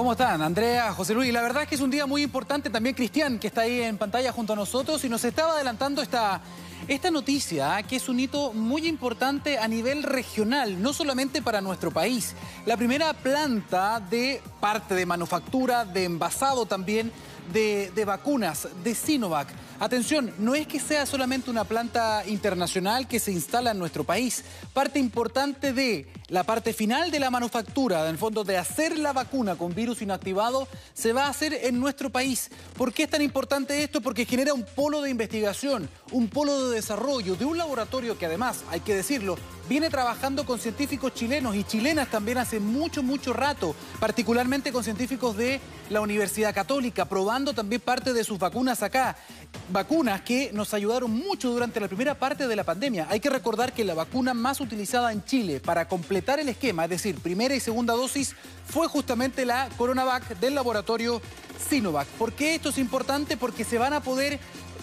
¿Cómo están? Andrea, José Luis. La verdad es que es un día muy importante. También Cristian, que está ahí en pantalla junto a nosotros y nos estaba adelantando esta, esta noticia, ¿ah? que es un hito muy importante a nivel regional, no solamente para nuestro país. La primera planta de parte de manufactura, de envasado también, de, vacunas, de Sinovac. Atención, no es que sea solamente una planta internacional que se instala en nuestro país. Parte importante de la parte final de la manufactura, en el fondo de hacer la vacuna con virus inactivado, se va a hacer en nuestro país. ¿Por qué es tan importante esto? Porque genera un polo de investigación, un polo de desarrollo, de un laboratorio que además, hay que decirlo, viene trabajando con científicos chilenos y chilenas también hace mucho, mucho rato, particularmente con científicos de la Universidad Católica, probando también parte de sus vacunas acá vacunas que nos ayudaron mucho durante la primera parte de la pandemia. Hay que recordar que la vacuna más utilizada en Chile para completar el esquema, es decir, primera y segunda dosis, fue justamente la Coronavac del laboratorio Sinovac. ¿Por qué esto es importante? Porque se van a poder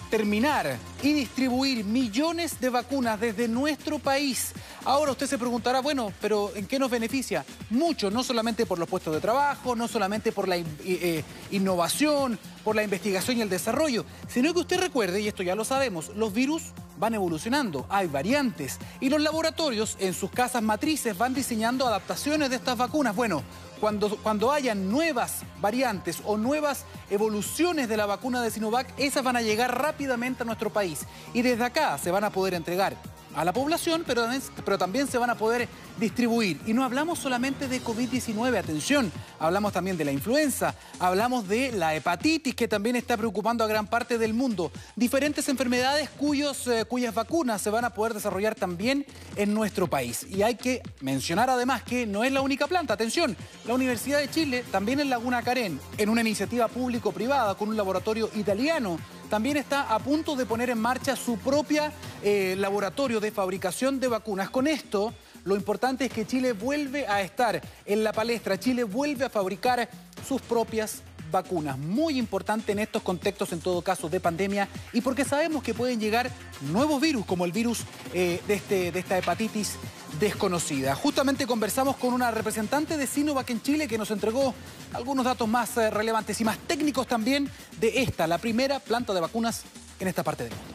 terminar y distribuir millones de vacunas desde nuestro país. Ahora usted se preguntará, bueno, pero ¿en qué nos beneficia? Mucho, no solamente por los puestos de trabajo, no solamente por la eh, eh, innovación, por la investigación y el desarrollo, sino que usted recuerde, y esto ya lo sabemos, los virus van evolucionando, hay variantes, y los laboratorios en sus casas matrices van diseñando adaptaciones de estas vacunas. Bueno, cuando, cuando hayan nuevas variantes o nuevas evoluciones de la vacuna de Sinovac, esas van a llegar rápidamente a nuestro país. Y desde acá se van a poder entregar a la población, pero, también se van a poder distribuir. Y no hablamos solamente de COVID-19, atención, hablamos también de la influenza, hablamos de la hepatitis, que también está preocupando a gran parte del mundo. Diferentes enfermedades cuyos, eh, cuyas vacunas se van a poder desarrollar también en nuestro país. Y hay que mencionar además que no es la única planta, atención, la Universidad de Chile también en Laguna Carén, en una iniciativa público-privada con un laboratorio italiano, también está a punto de poner en marcha su propia eh, laboratorio de fabricación de vacunas. Con esto, lo importante es que Chile vuelve a estar en la palestra, Chile vuelve a fabricar sus propias vacunas. Muy importante en estos contextos, en todo caso, de pandemia y porque sabemos que pueden llegar nuevos virus, como el virus eh, este, de esta hepatitis desconocida. Justamente conversamos con una representante de Sinovac en Chile que nos entregó algunos datos más eh, relevantes y más técnicos también de esta, la primera planta de vacunas en esta parte del mundo.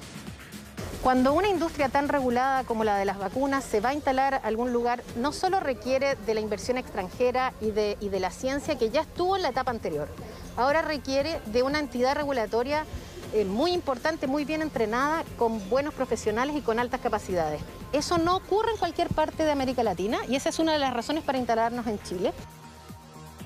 Cuando una industria tan regulada como la de las vacunas se va a instalar a algún lugar, no solo requiere de la inversión extranjera y de, y de la ciencia que ya estuvo en la etapa anterior, ahora requiere de una entidad regulatoria eh, muy importante, muy bien entrenada, con buenos profesionales y con altas capacidades. Eso no ocurre en cualquier parte de América Latina y esa es una de las razones para instalarnos en Chile.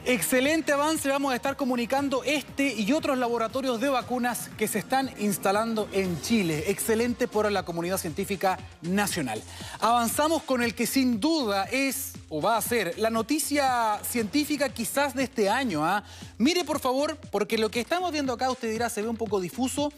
Excelente avance, vamos a estar comunicando este y otros laboratorios de vacunas que se están instalando en Chile. Excelente por la comunidad científica nacional. Avanzamos con el que sin duda es o va a ser la noticia científica quizás de este año. ¿ah? Mire por favor, porque lo que estamos viendo acá usted dirá se ve un poco difuso.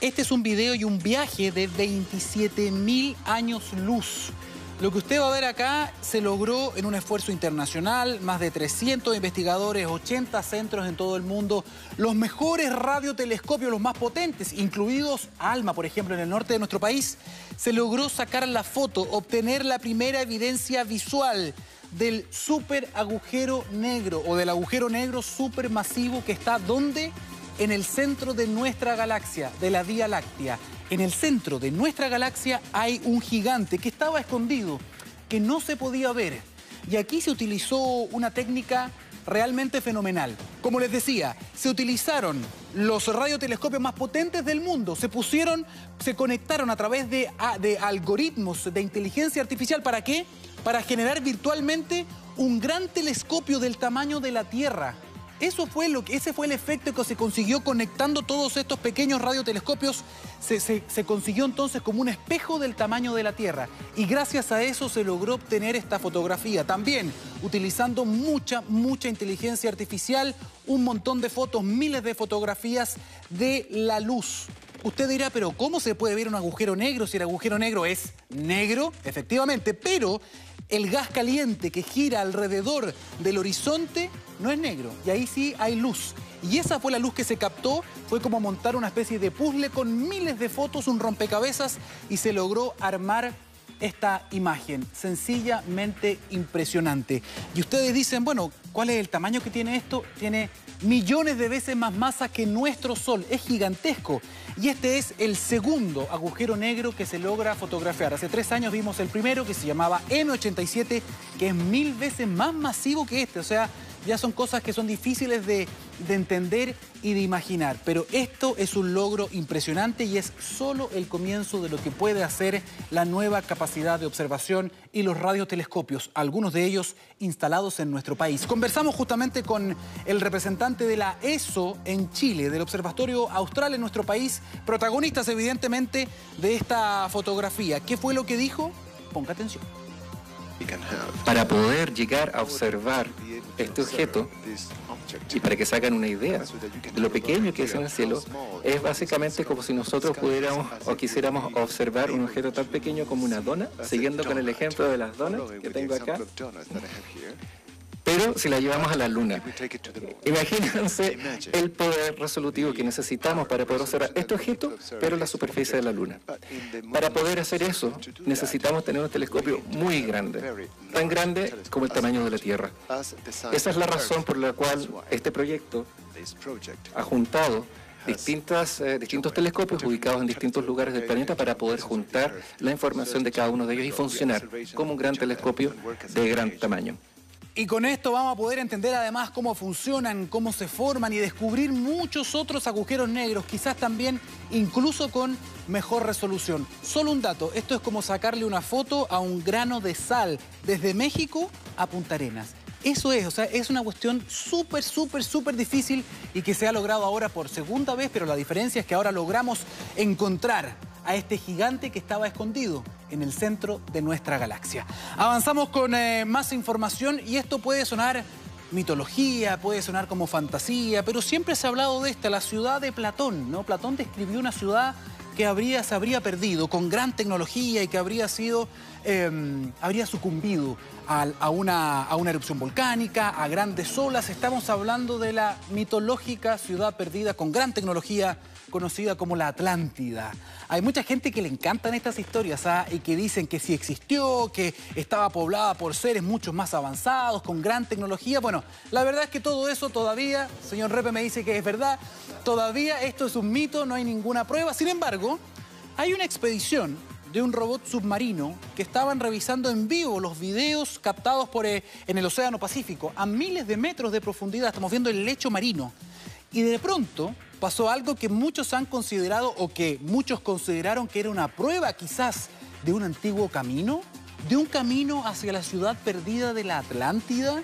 Este es un video y un viaje de 27 mil años luz. Lo que usted va a ver acá se logró en un esfuerzo internacional, más de 300 investigadores, 80 centros en todo el mundo, los mejores radiotelescopios, los más potentes, incluidos ALMA, por ejemplo, en el norte de nuestro país, se logró sacar la foto, obtener la primera evidencia visual del super agujero negro o del agujero negro supermasivo que está donde en el centro de nuestra galaxia, de la Vía Láctea. En el centro de nuestra galaxia hay un gigante que estaba escondido, que no se podía ver. Y aquí se utilizó una técnica realmente fenomenal. Como les decía, se utilizaron los radiotelescopios más potentes del mundo, se pusieron, se conectaron a través de, de algoritmos de inteligencia artificial. ¿Para qué? Para generar virtualmente un gran telescopio del tamaño de la Tierra. Eso fue lo que, ese fue el efecto que se consiguió conectando todos estos pequeños radiotelescopios. Se, se, consiguió entonces como un espejo del tamaño de la Tierra. Y gracias a eso se logró obtener esta fotografía. También utilizando mucha, mucha inteligencia artificial, un montón de fotos, miles de fotografías de la luz. Usted dirá, pero ¿cómo se puede ver un agujero negro si el agujero negro es negro? Efectivamente, pero el gas caliente que gira alrededor del horizonte no es negro y ahí sí hay luz. Y esa fue la luz que se captó, fue como montar una especie de puzzle con miles de fotos, un rompecabezas y se logró armar esta imagen, sencillamente impresionante. Y ustedes dicen, bueno, ¿cuál es el tamaño que tiene esto? Tiene millones de veces más masa que nuestro Sol, es gigantesco. Y este es el segundo agujero negro que se logra fotografiar. Hace tres años vimos el primero que se llamaba M87, que es mil veces más masivo que este, o sea, ya son cosas que son difíciles de, entender y de imaginar. Pero esto es un logro impresionante y es solo el comienzo de lo que puede hacer la nueva capacidad de observación y los radiotelescopios, algunos de ellos instalados en nuestro país. Conversamos justamente con el representante de la ESO en Chile, del Observatorio Austral en nuestro país, protagonistas evidentemente de esta fotografía. ¿Qué fue lo que dijo? Ponga atención. Para poder llegar a observar este objeto y para que se hagan una idea de lo pequeño que es en el cielo, es básicamente como si nosotros pudiéramos o quisiéramos observar un objeto tan pequeño como una dona, siguiendo con el ejemplo de las donas que tengo acá pero si la llevamos a la Luna. Imagínense el poder resolutivo que necesitamos para poder observar este objeto, pero en la superficie de la Luna. Para poder hacer eso, necesitamos tener un telescopio muy grande, tan grande como el tamaño de la Tierra. Esa es la razón por la cual este proyecto ha juntado distintas, eh, distintos telescopios ubicados en distintos lugares del planeta para poder juntar la información de cada uno de ellos y funcionar como un gran telescopio de gran tamaño. Y con esto vamos a poder entender además cómo funcionan, cómo se forman y descubrir muchos otros agujeros negros, quizás también incluso con mejor resolución. Solo un dato, esto es como sacarle una foto a un grano de sal desde México a Punta Arenas. Eso es, o sea, es una cuestión súper, súper, súper difícil y que se ha logrado ahora por segunda vez, pero la diferencia es que ahora logramos encontrar a este gigante que estaba escondido en el centro de nuestra galaxia. Avanzamos con eh, más información y esto puede sonar mitología, puede sonar como fantasía, pero siempre se ha hablado de esta, la ciudad de Platón, ¿no? Platón describió una ciudad que habría, se habría perdido con gran tecnología y que habría sido, em, habría sucumbido a, una, a una erupción volcánica, a grandes olas. Estamos hablando de la mitológica ciudad perdida con gran tecnología conocida como la Atlántida. Hay mucha gente que le encantan estas historias ¿ah? y que dicen que sí existió, que estaba poblada por seres mucho más avanzados, con gran tecnología. Bueno, la verdad es que todo eso todavía, señor Repe me dice que es verdad, todavía esto es un mito, no hay ninguna prueba. Sin embargo, hay una expedición de un robot submarino que estaban revisando en vivo los videos captados por, eh, en el Océano Pacífico a miles de metros de profundidad. Estamos viendo el lecho marino. Y de pronto pasó algo que muchos han considerado o que muchos consideraron que era una prueba quizás de un antiguo camino, de un camino hacia la ciudad perdida de la Atlántida.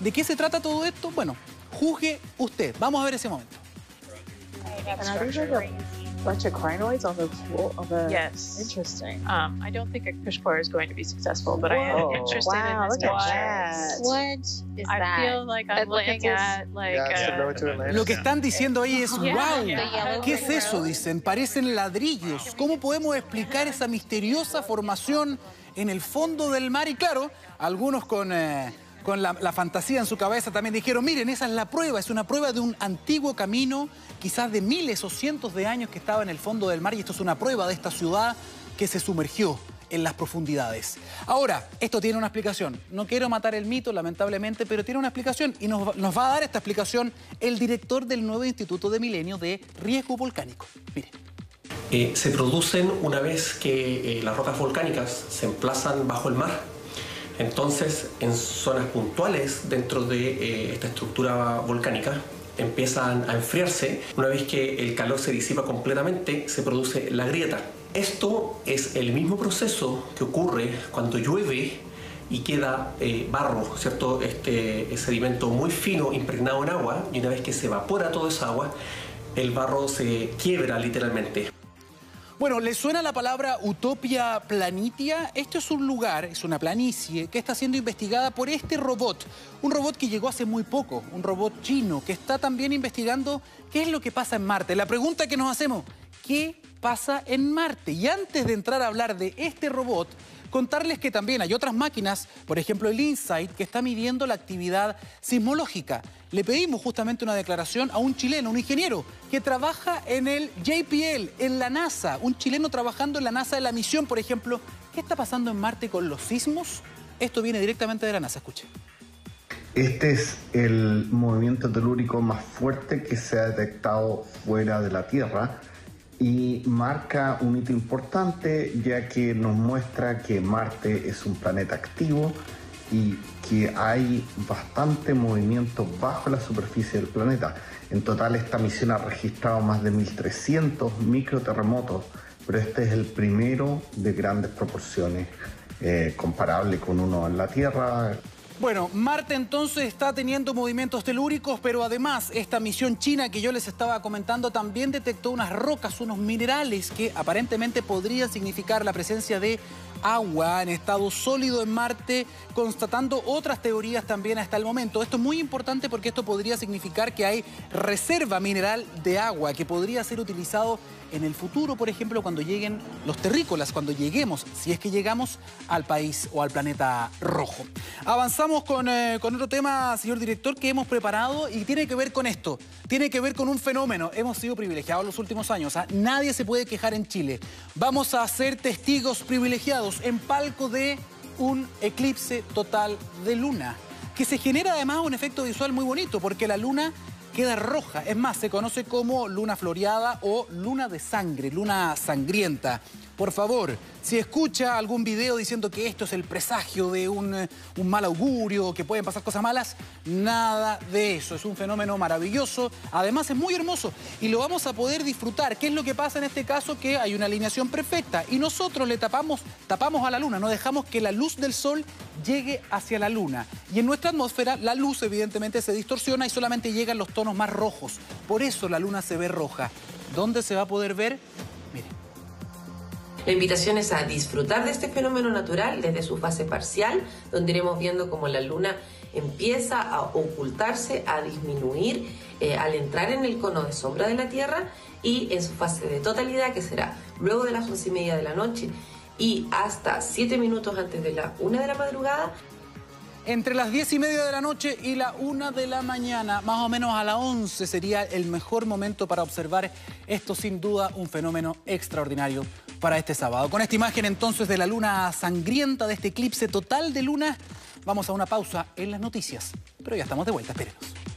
¿De qué se trata todo esto? Bueno, juzgue usted. Vamos a ver ese momento bunch of crinoids on the floor of a yes. Interesting. Um i don't think a pushcore is going to be successful but Whoa. i am interested wow, in this look at what is I that? feel like i'm Atlantis? looking at like uh, lo que están diciendo ahí es wow qué es eso dicen parecen ladrillos. Cómo podemos explicar esa misteriosa formación en el fondo del mar y claro algunos con eh, con la, fantasía en su cabeza, también dijeron, miren, esa es la prueba, es una prueba de un antiguo camino, quizás de miles o cientos de años que estaba en el fondo del mar, y esto es una prueba de esta ciudad que se sumergió en las profundidades. Ahora, esto tiene una explicación. No quiero matar el mito, lamentablemente, pero tiene una explicación y nos, va a dar esta explicación el director del nuevo Instituto de Milenio de Riesgo Volcánico. Miren. Eh, se producen una vez que eh, las rocas volcánicas se emplazan bajo el mar entonces, en zonas puntuales dentro de eh, esta estructura volcánica, empiezan a enfriarse. Una vez que el calor se disipa completamente, se produce la grieta. Esto es el mismo proceso que ocurre cuando llueve y queda eh, barro, ¿cierto? Este sedimento muy fino impregnado en agua y una vez que se evapora toda esa agua, el barro se quiebra literalmente. Bueno, ¿le suena la palabra Utopia Planitia? Esto es un lugar, es una planicie, que está siendo investigada por este robot. Un robot que llegó hace muy poco, un robot chino, que está también investigando qué es lo que pasa en Marte. La pregunta que nos hacemos, ¿qué pasa en Marte? Y antes de entrar a hablar de este robot, Contarles que también hay otras máquinas, por ejemplo el InSight, que está midiendo la actividad sismológica. Le pedimos justamente una declaración a un chileno, un ingeniero, que trabaja en el JPL, en la NASA, un chileno trabajando en la NASA de la misión, por ejemplo, ¿Qué está pasando en Marte con los sismos? Esto viene directamente de la NASA, escuche. Este es el movimiento telúrico más fuerte que se ha detectado fuera de la Tierra y marca un hito importante ya que nos muestra que Marte es un planeta activo y que hay bastante movimiento bajo la superficie del planeta. En total esta misión ha registrado más de 1.300 microterremotos, pero este es el primero de grandes proporciones, eh, comparable con uno en la Tierra, bueno, Marte entonces está teniendo movimientos telúricos, pero además esta misión china que yo les estaba comentando también detectó unas rocas, unos minerales que aparentemente podrían significar la presencia de agua en estado sólido en Marte, constatando otras teorías también hasta el momento. Esto es muy importante porque esto podría significar que hay reserva mineral de agua que podría ser utilizado en el futuro, por ejemplo, cuando lleguen los terrícolas, cuando lleguemos, si es que llegamos al país o al planeta rojo. Avanzamos con, eh, con otro tema, señor director, que hemos preparado y tiene que ver con esto. Tiene que ver con un fenómeno. Hemos sido privilegiados los últimos años. ¿ah? Nadie se puede quejar en Chile. Vamos a ser testigos privilegiados en palco de un eclipse total de luna, que se genera además un efecto visual muy bonito, porque la luna queda roja. Es más, se conoce como luna floreada o luna de sangre, luna sangrienta. Por favor, si escucha algún video diciendo que esto es el presagio de un, eh, mal augurio, que pueden pasar cosas malas, nada de eso. Es un fenómeno maravilloso. Además es muy hermoso y lo vamos a poder disfrutar. ¿Qué es lo que pasa en este caso? Que hay una alineación perfecta y nosotros le tapamos, tapamos a la luna, no dejamos que la luz del sol llegue hacia la luna. Y en nuestra atmósfera la luz evidentemente se distorsiona y solamente llegan los tonos más rojos. Por eso la luna se ve roja. ¿Dónde se va a poder ver? La invitación es a disfrutar de este fenómeno natural desde su fase parcial, donde iremos viendo cómo la luna empieza a ocultarse, a disminuir eh, al entrar en el cono de sombra de la Tierra y en su fase de totalidad, que será luego de las once y media de la noche y hasta siete minutos antes de la una de la madrugada, entre las 10 y media de la noche y la 1 de la mañana, más o menos a las 11 sería el mejor momento para observar esto sin duda un fenómeno extraordinario para este sábado. Con esta imagen entonces de la luna sangrienta, de este eclipse total de luna, vamos a una pausa en las noticias. Pero ya estamos de vuelta, espérenos.